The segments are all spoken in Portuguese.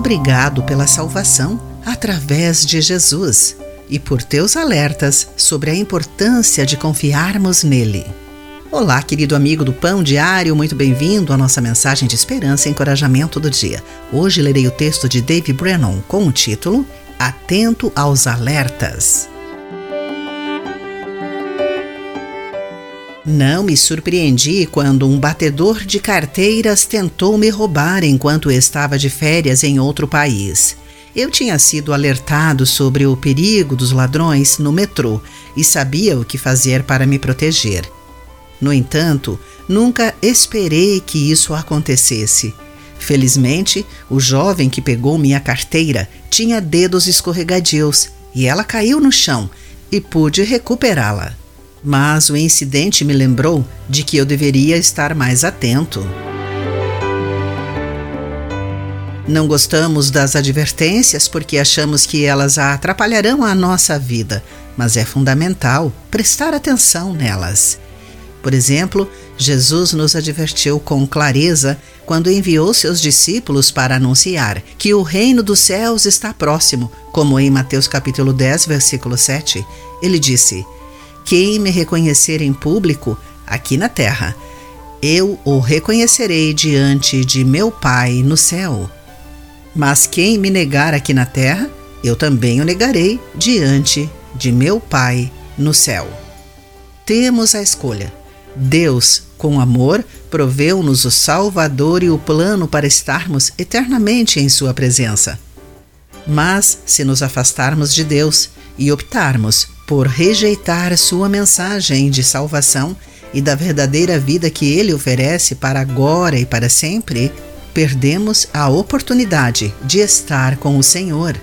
Obrigado pela salvação através de Jesus e por teus alertas sobre a importância de confiarmos nele. Olá, querido amigo do Pão Diário, muito bem-vindo à nossa mensagem de esperança e encorajamento do dia. Hoje lerei o texto de Dave Brennan com o título Atento aos Alertas. Não me surpreendi quando um batedor de carteiras tentou me roubar enquanto estava de férias em outro país. Eu tinha sido alertado sobre o perigo dos ladrões no metrô e sabia o que fazer para me proteger. No entanto, nunca esperei que isso acontecesse. Felizmente, o jovem que pegou minha carteira tinha dedos escorregadios e ela caiu no chão e pude recuperá-la. Mas o incidente me lembrou de que eu deveria estar mais atento. Não gostamos das advertências porque achamos que elas atrapalharão a nossa vida, mas é fundamental prestar atenção nelas. Por exemplo, Jesus nos advertiu com clareza quando enviou seus discípulos para anunciar que o reino dos céus está próximo, como em Mateus capítulo 10, versículo 7. Ele disse: Quem me reconhecer em público, aqui na terra, eu o reconhecerei diante de meu Pai no céu. Mas quem me negar aqui na terra, eu também o negarei diante de meu Pai no céu. Temos a escolha Deus, com amor, proveu-nos o Salvador e o plano para estarmos eternamente em Sua presença. Mas, se nos afastarmos de Deus e optarmos por rejeitar Sua mensagem de salvação e da verdadeira vida que Ele oferece para agora e para sempre, perdemos a oportunidade de estar com o Senhor.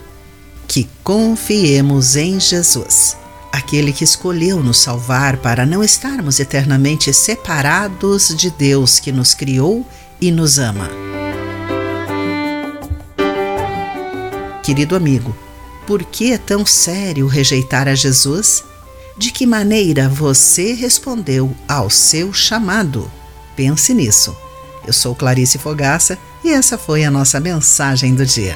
Que confiemos em Jesus aquele que escolheu nos salvar para não estarmos eternamente separados de Deus que nos criou e nos ama. Querido amigo, por que é tão sério rejeitar a Jesus? De que maneira você respondeu ao seu chamado? Pense nisso. Eu sou Clarice Fogaça e essa foi a nossa mensagem do dia.